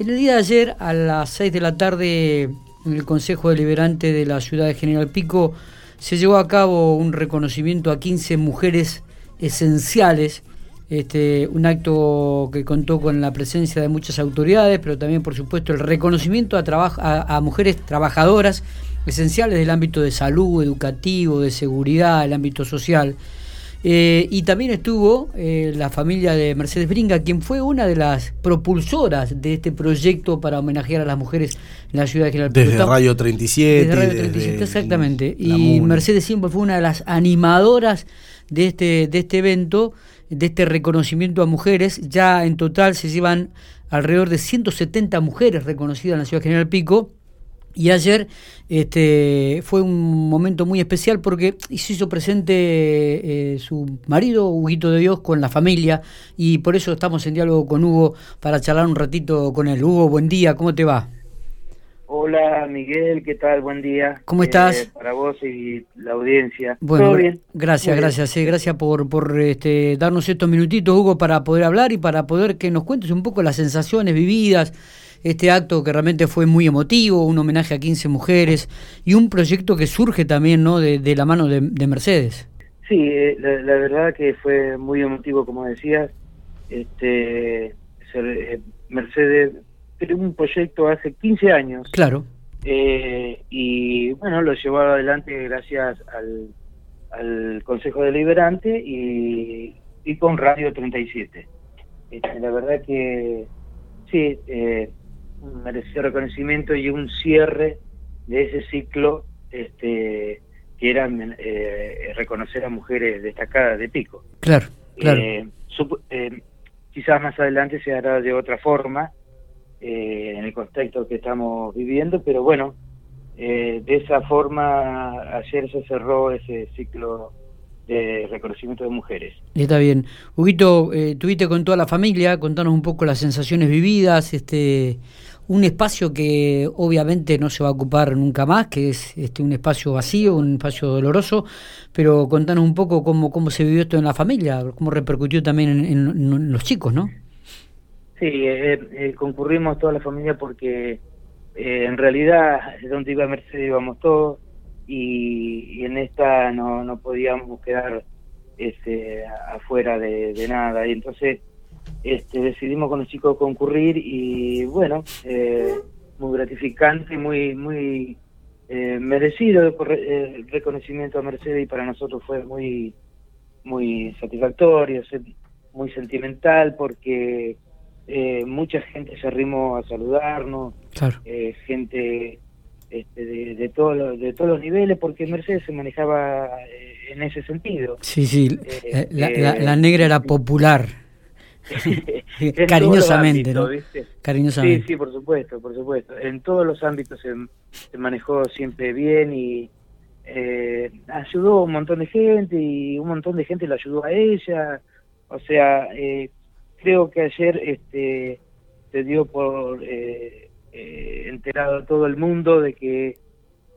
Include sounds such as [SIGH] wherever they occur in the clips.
El día de ayer, a las 6 de la tarde, en el Consejo Deliberante de la ciudad de General Pico, se llevó a cabo un reconocimiento a 15 mujeres esenciales, este, un acto que contó con la presencia de muchas autoridades, pero también, por supuesto, el reconocimiento a, a mujeres trabajadoras esenciales del ámbito de salud, educativo, de seguridad, el ámbito social. Eh, y también estuvo eh, la familia de Mercedes Bringa, quien fue una de las propulsoras de este proyecto para homenajear a las mujeres en la ciudad de General Desde Radio 37. Desde Radio 37, exactamente. Y Mercedes siempre fue una de las animadoras de este, de este evento, de este reconocimiento a mujeres. Ya en total se llevan alrededor de 170 mujeres reconocidas en la ciudad de General Pico y ayer este, fue un momento muy especial porque se hizo presente eh, su marido, Huguito de Dios, con la familia y por eso estamos en diálogo con Hugo para charlar un ratito con él. Hugo, buen día, ¿cómo te va? Hola Miguel, ¿qué tal? Buen día. ¿Cómo estás? Eh, para vos y la audiencia. Bueno, ¿Todo bien? gracias, gracias, gracias por, por este, darnos estos minutitos, Hugo, para poder hablar y para poder que nos cuentes un poco las sensaciones vividas este acto que realmente fue muy emotivo, un homenaje a 15 mujeres y un proyecto que surge también ¿no? de, la mano de, Mercedes. Sí, eh, la, verdad que fue muy emotivo, como decías. Este, eh, Mercedes creó un proyecto hace 15 años. Claro. Eh, y bueno, lo llevó adelante gracias al, al Consejo Deliberante y, y con Radio 37. Este, la verdad que sí, eh, un merecido reconocimiento y un cierre de ese ciclo este, que era eh, reconocer a mujeres destacadas de pico. Claro, claro. Eh, eh, quizás más adelante se hará de otra forma en el contexto que estamos viviendo, pero bueno, de esa forma ayer se cerró ese ciclo de reconocimiento de mujeres. Está bien. Huguito, tuviste con toda la familia, contanos un poco las sensaciones vividas, este un espacio que obviamente no se va a ocupar nunca más, que es este, un espacio vacío, un espacio doloroso, pero contanos un poco cómo, cómo se vivió esto en la familia, cómo repercutió también en, los chicos, ¿no? Sí, eh, eh, concurrimos toda la familia porque eh, en realidad donde iba Mercedes íbamos todos y, en esta no, no podíamos quedar este, afuera de nada y entonces este, decidimos con los chicos concurrir y bueno, eh, muy gratificante, muy muy eh, merecido el eh, reconocimiento a Mercedes y para nosotros fue muy muy satisfactorio, muy sentimental porque mucha gente se arrimó a saludarnos, gente este, de, de, todos de todos los niveles porque Mercedes se manejaba en ese sentido. Sí, sí, la negra era popular. [LAUGHS] Cariñosamente, ¿no? Cariñosamente. Sí, sí, por supuesto, por supuesto. En todos los ámbitos se, manejó siempre bien y eh, ayudó a un montón de gente y un montón de gente la ayudó a ella. O sea, eh, creo que ayer este se dio por eh, eh, enterado todo el mundo de que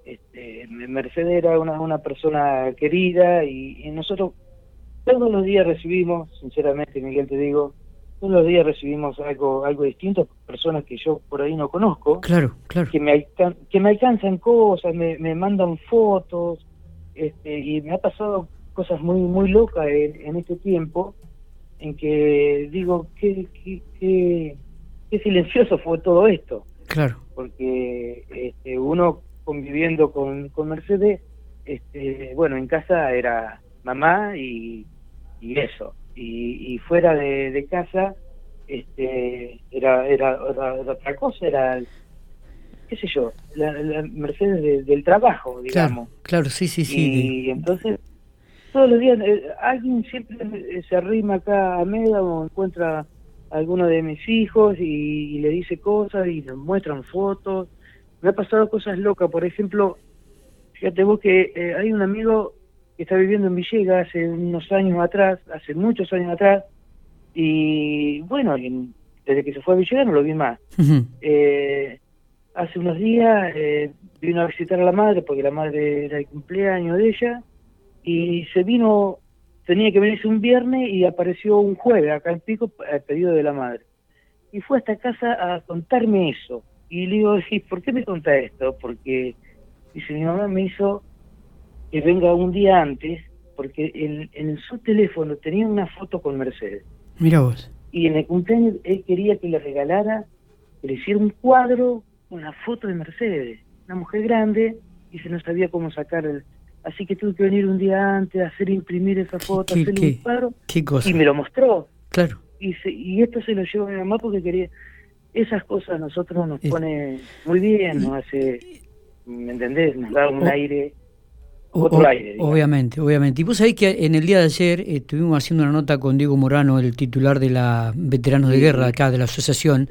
este, Mercedes era una, una persona querida y nosotros todos los días recibimos, sinceramente, Miguel, te digo, todos los días recibimos algo algo distinto, personas que yo por ahí no conozco. Claro, claro. Que me, que me alcanzan cosas, me, me mandan fotos, este, y me ha pasado cosas muy muy locas en, este tiempo, en que digo, qué, qué, qué, silencioso fue todo esto. Claro. Porque este, uno conviviendo con, con Mercedes, este, bueno, en casa era mamá y y eso. Y, y fuera de, casa este era, era, otra cosa, era, qué sé yo, la, Mercedes del trabajo, digamos. Claro, sí, sí, sí. Y entonces, todos los días, eh, alguien siempre se arrima acá a Meda o encuentra a alguno de mis hijos y, le dice cosas y nos muestran fotos. Me ha pasado cosas locas, por ejemplo, fíjate vos que eh, hay un amigo que está viviendo en Villegas hace unos años atrás, hace muchos años atrás, y bueno, desde que se fue a Villegas no lo vi más. eh, hace unos días eh, vino a visitar a la madre, porque la madre era el cumpleaños de ella, y se vino, tenía que venirse un viernes y apareció un jueves acá en Pico al pedido de la madre. y fue a esta casa a contarme eso. Y le digo, ¿por qué me conta esto? Porque, dice, mi mamá me hizo que venga un día antes, porque en, en su teléfono tenía una foto con Mercedes. Mira vos. Y en el cumpleaños él quería que le regalara, que le hiciera un cuadro con la foto de Mercedes. Una mujer grande, y se no sabía cómo sacar el... Así que tuve que venir un día antes a hacer imprimir esa foto, hacer un cuadro. ¿Qué cosa? Y me lo mostró. Claro. Y, y esto se lo llevó a mi mamá porque quería... Esas cosas a nosotros nos pone muy bien, nos hace... ¿Me entendés? Nos da un aire otro aire, obviamente, obviamente. Y vos sabés que en el día de ayer eh, estuvimos haciendo una nota con Diego Morano, el titular de la Veteranos de Guerra acá, de la asociación,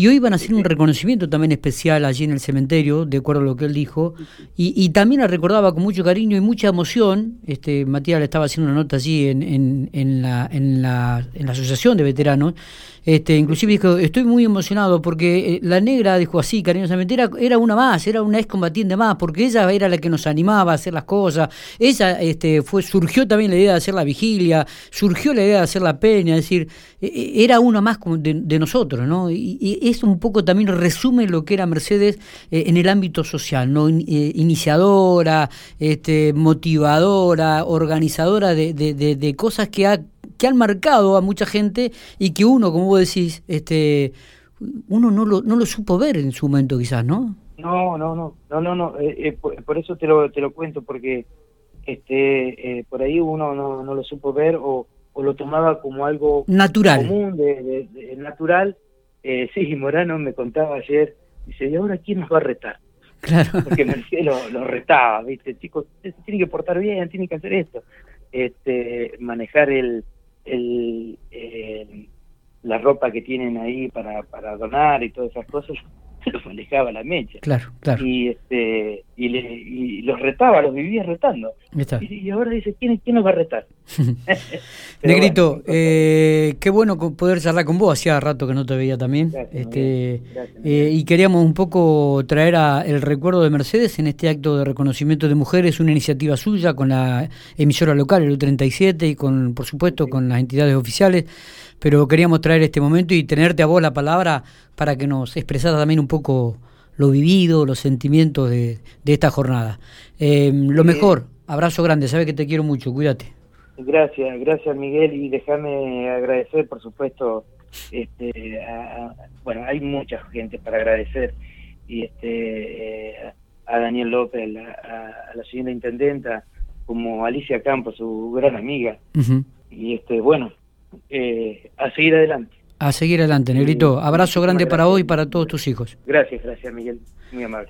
y hoy van a hacer un reconocimiento también especial allí en el cementerio, de acuerdo a lo que él dijo, y, y también la recordaba con mucho cariño y mucha emoción. Este, Matías le estaba haciendo una nota allí en, en, en, la, en, la, en la asociación de veteranos, este, inclusive dijo, estoy muy emocionado porque eh, la negra, dijo así cariñosamente, era, era una más, era una excombatiente más, porque ella era la que nos animaba a hacer las cosas, ella este, fue, surgió también la idea de hacer la vigilia, surgió la idea de hacer la peña, es decir, e, e, era una más de, de nosotros, ¿no? Y, y, eso un poco también resume lo que era Mercedes eh, en el ámbito social, ¿no? Eh, iniciadora, este, motivadora, organizadora de, de, de, de cosas que ha que han marcado a mucha gente y que uno, como vos decís, este, uno no lo, no lo supo ver en su momento quizás, ¿no? No, no, no, no, no, no. Eh, eh, por, eso te lo, te lo cuento, porque este, eh, por ahí uno no, no lo supo ver o, o lo tomaba como algo natural. común, de, de, natural. Sí, Morano me contaba ayer, dice, ¿y ahora quién nos va a retar? Claro. Porque [LAUGHS] Mercedes lo, lo retaba, ¿viste? Chicos, se tiene que portar bien, tiene que hacer esto. Este, manejar el, el, eh, la ropa que tienen ahí para, para donar y todas esas cosas, [LAUGHS] se los manejaba la mecha. Claro, claro. Y, este, y, le, y los retaba, los vivía retando. Y, y, ahora dice, ¿quién, ¿quién nos va a retar? [LAUGHS] [LAUGHS] Negrito, bueno, eh, qué bueno poder charlar con vos, hacía rato que no te veía también. Gracias, este, gracias, eh, y queríamos un poco traer a el recuerdo de Mercedes en este acto de reconocimiento de mujeres, una iniciativa suya con la emisora local, el U37, y con, por supuesto, con las entidades oficiales. Pero queríamos traer este momento y tenerte a vos la palabra para que nos expresara también un poco lo vivido, los sentimientos de, de esta jornada. Eh, lo mejor, abrazo grande, sabes que te quiero mucho, cuídate. Gracias, gracias Miguel y déjame agradecer, por supuesto, este, a, bueno, hay mucha gente para agradecer y este eh, a Daniel López, a, a, la señora intendenta, como Alicia Campos, su gran amiga. Uh -huh. Y este, bueno, eh, a seguir adelante. A seguir adelante, Negrito. Abrazo grande para vos y para todos tus hijos. Gracias, gracias, Miguel. Muy amable.